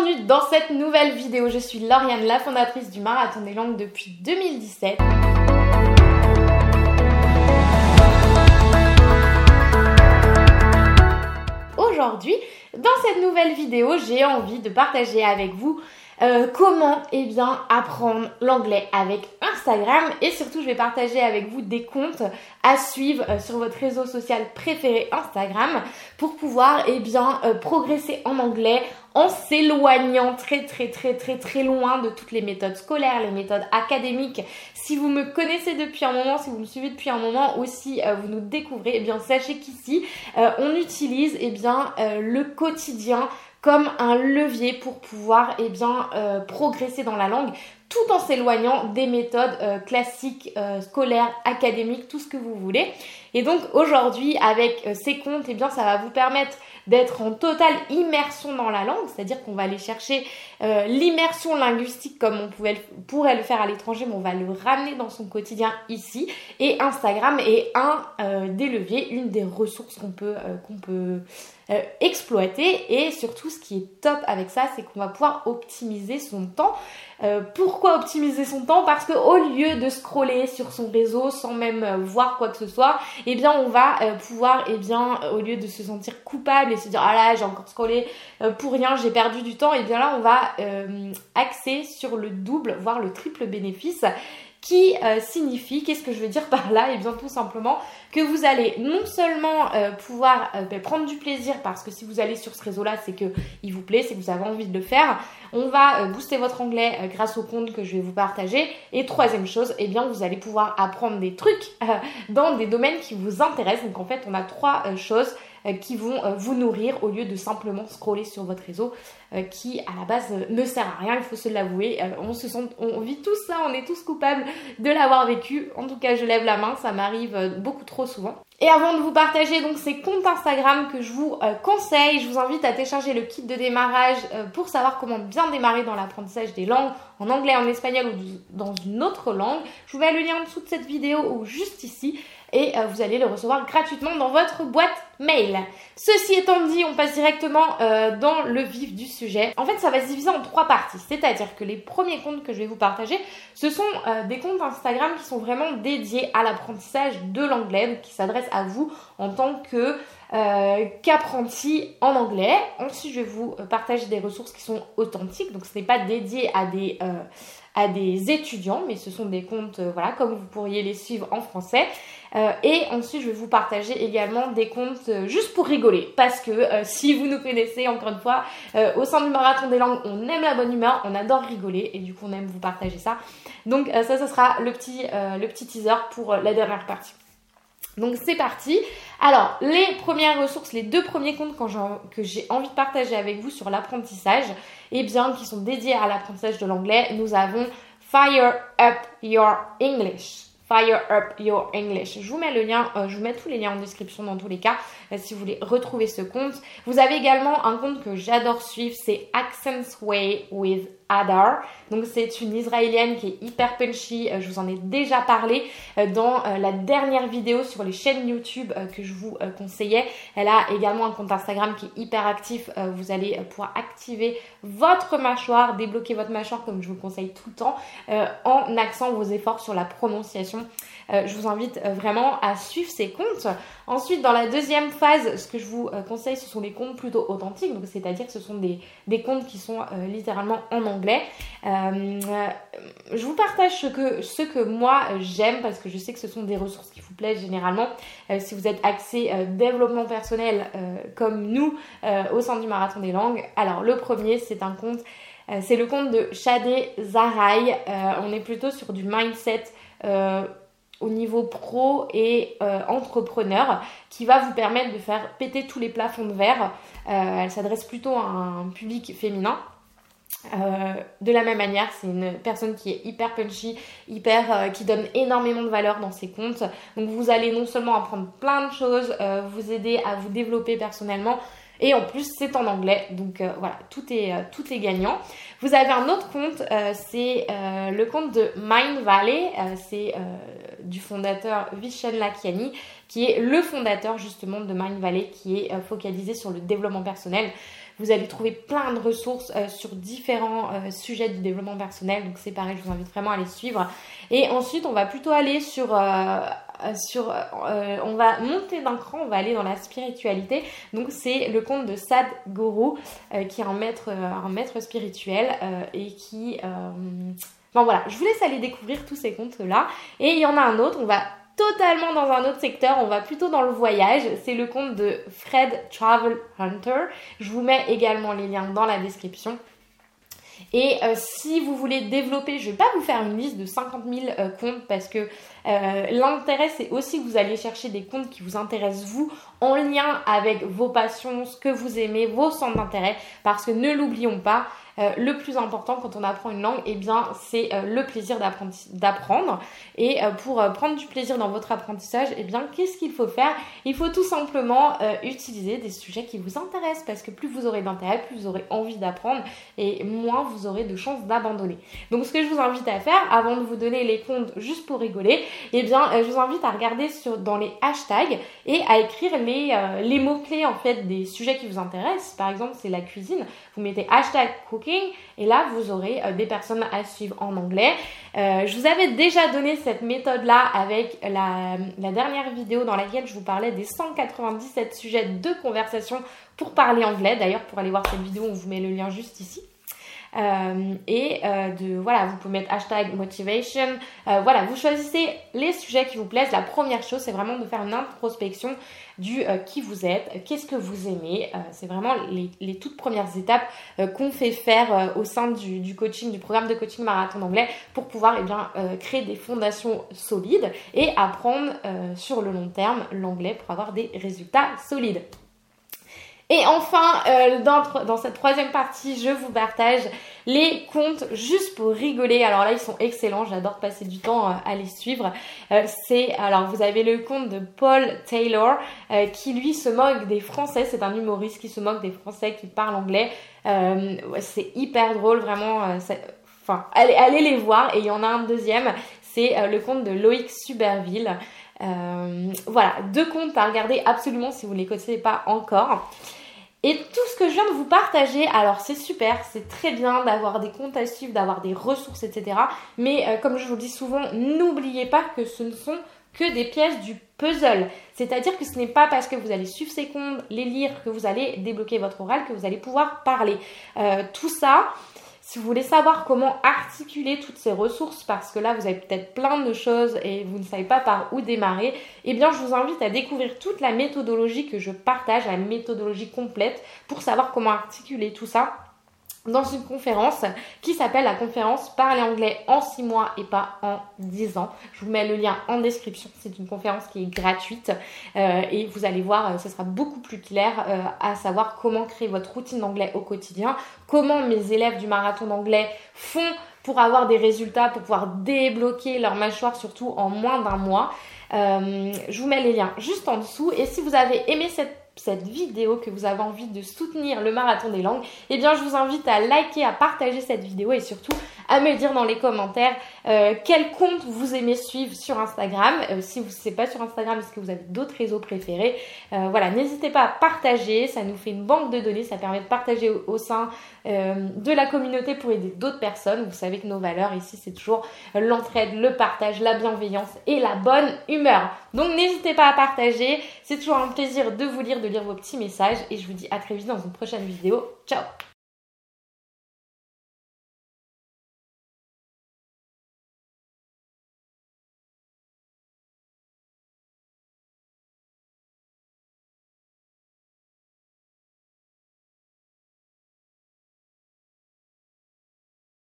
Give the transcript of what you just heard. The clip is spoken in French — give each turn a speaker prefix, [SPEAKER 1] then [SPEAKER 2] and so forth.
[SPEAKER 1] Bienvenue dans cette nouvelle vidéo. Je suis Lauriane, la fondatrice du Marathon des langues depuis 2017. Aujourd'hui, dans cette nouvelle vidéo, j'ai envie de partager avec vous euh, comment eh bien apprendre l'anglais avec Et surtout je vais partager avec vous des comptes à suivre euh, sur votre réseau social préféré Instagram pour pouvoir eh bien euh, progresser en anglais en s'éloignant très très très très très loin de toutes les méthodes scolaires, les méthodes académiques. Si vous me connaissez depuis un moment, si vous me suivez depuis un moment aussi, vous nous découvrez, eh bien sachez qu'ici on utilise eh bien le quotidien comme un levier pour pouvoir eh bien, euh, progresser dans la langue tout en s'éloignant des méthodes euh, classiques, euh, scolaires, académiques, tout ce que vous voulez. Et donc aujourd'hui, avec ces comptes, eh bien, ça va vous permettre d'être en totale immersion dans la langue, c'est-à-dire qu'on va aller chercher l'immersion linguistique comme on pouvait, pourrait le faire à l'étranger, mais on va le ramener dans son quotidien ici. Et Instagram est un des leviers, une des ressources qu'on peut, qu'on peut euh, exploiter et surtout ce qui est top avec ça c'est qu'on va pouvoir optimiser son temps. Euh, pourquoi optimiser son temps Parce que au lieu de scroller sur son réseau sans même euh, voir quoi que ce soit, eh bien on va pouvoir eh bien au lieu de se sentir coupable et se dire ah là j'ai encore scrollé pour rien, j'ai perdu du temps, et eh bien là on va axer sur le double voire le triple bénéfice qui euh, signifie, qu'est-ce que je veux dire par là? Et eh bien tout simplement que vous allez non seulement euh, pouvoir euh, ben, prendre du plaisir parce que si vous allez sur ce réseau-là, c'est que il vous plaît, c'est que vous avez envie de le faire. On va booster votre anglais grâce au compte que je vais vous partager. Et troisième chose, eh bien vous allez pouvoir apprendre des trucs dans des domaines qui vous intéressent. Donc en fait, on a trois choses qui vont euh, vous nourrir au lieu de simplement scroller sur votre réseau euh, qui à la base ne sert à rien, il faut se l'avouer. on se sent, on vit tout ça, on est tous coupables de l'avoir vécu. En tout cas, je lève la main, ça m'arrive beaucoup trop souvent. Et avant de vous partager donc ces comptes Instagram que je vous conseille, je vous invite à télécharger le kit de démarrage pour savoir comment bien démarrer dans l'apprentissage des langues en anglais, en espagnol ou dans une autre langue. Je vous mets le lien en dessous de cette vidéo ou juste ici et euh, vous allez le recevoir gratuitement dans votre boîte mail. Ceci étant dit, on passe directement euh, dans le vif du sujet. En fait, ça va se diviser en trois parties, c'est-à-dire que les premiers comptes que je vais vous partager, ce sont euh, des comptes Instagram qui sont vraiment dédiés à l'apprentissage de l'anglais, qui s'adressent à vous en tant que qu'apprenti en anglais. Ensuite, je vais vous partager des ressources qui sont authentiques, donc ce n'est pas dédié à des à des étudiants, mais ce sont des comptes, voilà, comme vous pourriez les suivre en français. Euh, et ensuite, je vais vous partager également des comptes euh, juste pour rigoler. Parce que euh, si vous nous connaissez, encore une fois, au sein du marathon des langues, on aime la bonne humeur, on adore rigoler et du coup, on aime vous partager ça. Donc ça, ce sera le petit, le petit teaser pour la dernière partie. Donc c'est parti. Alors les premières ressources, les deux premiers comptes que j'ai envie de partager avec vous sur l'apprentissage, et eh bien qui sont dédiés à l'apprentissage de l'anglais, nous avons Fire Up Your English. Fire Up Your English. Je vous mets le lien, euh, je vous mets tous les liens en description dans tous les cas euh, si vous voulez retrouver ce compte. Vous avez également un compte que j'adore suivre, c'est Accents Way with Adar. Donc c'est une israélienne qui est hyper punchy, euh, je vous en ai déjà parlé dans la dernière vidéo sur les chaînes YouTube que je vous conseillais. Elle a également un compte Instagram qui est hyper actif, vous allez pouvoir activer votre mâchoire, débloquer votre mâchoire comme je vous conseille tout le temps en accent vos efforts sur la prononciation. Je vous invite vraiment à suivre ces comptes. Ensuite, dans la deuxième phase, ce que je vous conseille, ce sont les comptes plutôt authentiques, donc c'est-à-dire que ce sont des, comptes qui sont littéralement en anglais. Euh, je vous partage ce que, ce que moi j'aime parce que je sais que ce sont des ressources qui vous plaisent généralement. Euh, si vous êtes axé euh, développement personnel comme nous au sein du marathon des langues. Alors le premier c'est un compte, c'est le compte de Shadé Zaraï. on est plutôt sur du mindset au niveau pro et entrepreneur qui va vous permettre de faire péter tous les plafonds de verre. elle s'adresse plutôt à un public féminin. Euh, de la même manière, c'est une personne qui est hyper punchy, hyper, euh, qui donne énormément de valeur dans ses comptes. Donc vous allez non seulement apprendre plein de choses, euh, vous aider à vous développer personnellement, et en plus c'est en anglais. Donc voilà, tout est, tout est gagnant. Vous avez un autre compte, c'est le compte de Mind Valley, c'est du fondateur Vishen Lakiani, qui est le fondateur justement de Mind Valley, qui est focalisé sur le développement personnel. Vous allez trouver plein de ressources sur différents sujets du développement personnel. Donc c'est pareil, je vous invite vraiment à les suivre. Et ensuite, on va plutôt aller sur sur, on va monter d'un cran, on va aller dans la spiritualité. Donc c'est le compte de Sad Guru, qui est un maître, maître spirituel et qui, enfin voilà, je vous laisse aller découvrir tous ces comptes là. Et il y en a un autre, on va totalement dans un autre secteur, on va plutôt dans le voyage. C'est le compte de Fred Travel Hunter. Je vous mets également les liens dans la description. Et euh, si vous voulez développer, je ne vais pas vous faire une liste de 50 000 euh, comptes parce que euh, l'intérêt c'est aussi que vous allez chercher des comptes qui vous intéressent vous en lien avec vos passions, ce que vous aimez, vos centres d'intérêt. Parce que ne l'oublions pas, euh, le plus important quand on apprend une langue, eh bien, c'est euh, le plaisir d'apprendre. Et euh, pour prendre du plaisir dans votre apprentissage, eh bien, qu'est-ce qu'il faut faire? Il faut tout simplement utiliser des sujets qui vous intéressent parce que plus vous aurez d'intérêt, plus vous aurez envie d'apprendre et moins vous aurez de chances d'abandonner. Donc, ce que je vous invite à faire, avant de vous donner les comptes juste pour rigoler, eh bien, je vous invite à regarder dans les hashtags et à écrire les, les mots-clés en fait des sujets qui vous intéressent. Par exemple, c'est la cuisine. Vous mettez hashtag cooking et là, vous aurez euh, des personnes à suivre en anglais. Euh, je vous avais déjà donné cette méthode-là avec la, dernière vidéo dans laquelle je vous parlais des 197 sujets de conversation pour parler anglais. D'ailleurs, pour aller voir cette vidéo, on vous met le lien juste ici. Euh, et de voilà, vous pouvez mettre hashtag motivation. voilà, vous choisissez les sujets qui vous plaisent. La première chose, c'est vraiment de faire une introspection du euh, qui vous êtes, qu'est-ce que vous aimez. Euh, c'est vraiment les, toutes premières étapes euh, qu'on fait faire au sein du, coaching, du programme de coaching marathon d'anglais pour pouvoir eh bien, créer des fondations solides et apprendre sur le long terme l'anglais pour avoir des résultats solides. Et enfin, euh, dans, dans, cette troisième partie, je vous partage les comptes juste pour rigoler. Alors là, ils sont excellents. J'adore passer du temps euh, à les suivre. Euh, c'est alors vous avez le compte de Paul Taylor qui lui se moque des Français. C'est un humoriste qui se moque des Français qui parlent anglais. c'est hyper drôle, vraiment. Enfin, allez, allez les voir. Et il y en a un deuxième. C'est le compte de Loïc Suberville. voilà, deux comptes à regarder absolument si vous ne les connaissez pas encore. Et tout ce que je viens de vous partager, alors c'est super, c'est très bien d'avoir des comptes à suivre, d'avoir des ressources, etc. Mais euh, comme je vous le dis souvent, n'oubliez pas que ce ne sont que des pièces du puzzle. C'est-à-dire que ce n'est pas parce que vous allez suivre ces comptes, les lire, que vous allez débloquer votre oral, que vous allez pouvoir parler. Euh, tout ça, si vous voulez savoir comment articuler toutes ces ressources, parce que là vous avez peut-être plein de choses et vous ne savez pas par où démarrer, eh bien je vous invite à découvrir toute la méthodologie que je partage, la méthodologie complète, pour savoir comment articuler tout ça dans une conférence qui s'appelle la conférence Parler anglais en 6 mois et pas en 10 ans. Je vous mets le lien en description. C'est une conférence qui est gratuite euh, et vous allez voir, euh, ce sera beaucoup plus clair euh, à savoir comment créer votre routine d'anglais au quotidien, comment mes élèves du marathon d'anglais font pour avoir des résultats, pour pouvoir débloquer leur mâchoire surtout en moins d'un mois. Je vous mets les liens juste en dessous. Et si vous avez aimé cette cette vidéo, que vous avez envie de soutenir le marathon des langues, eh bien je vous invite à liker, à partager cette vidéo et surtout à me dire dans les commentaires euh, quel compte vous aimez suivre sur Instagram. Euh, si vous ne pas sur Instagram, est-ce que vous avez d'autres réseaux préférés? Euh, Voilà, n'hésitez pas à partager, ça nous fait une banque de données, ça permet de partager au, sein de la communauté pour aider d'autres personnes. Vous savez que nos valeurs ici, c'est toujours l'entraide, le partage, la bienveillance et la bonne humeur. Donc n'hésitez pas à partager, c'est toujours un plaisir de vous lire, de lire vos petits messages et je vous dis à très vite dans une prochaine vidéo. Ciao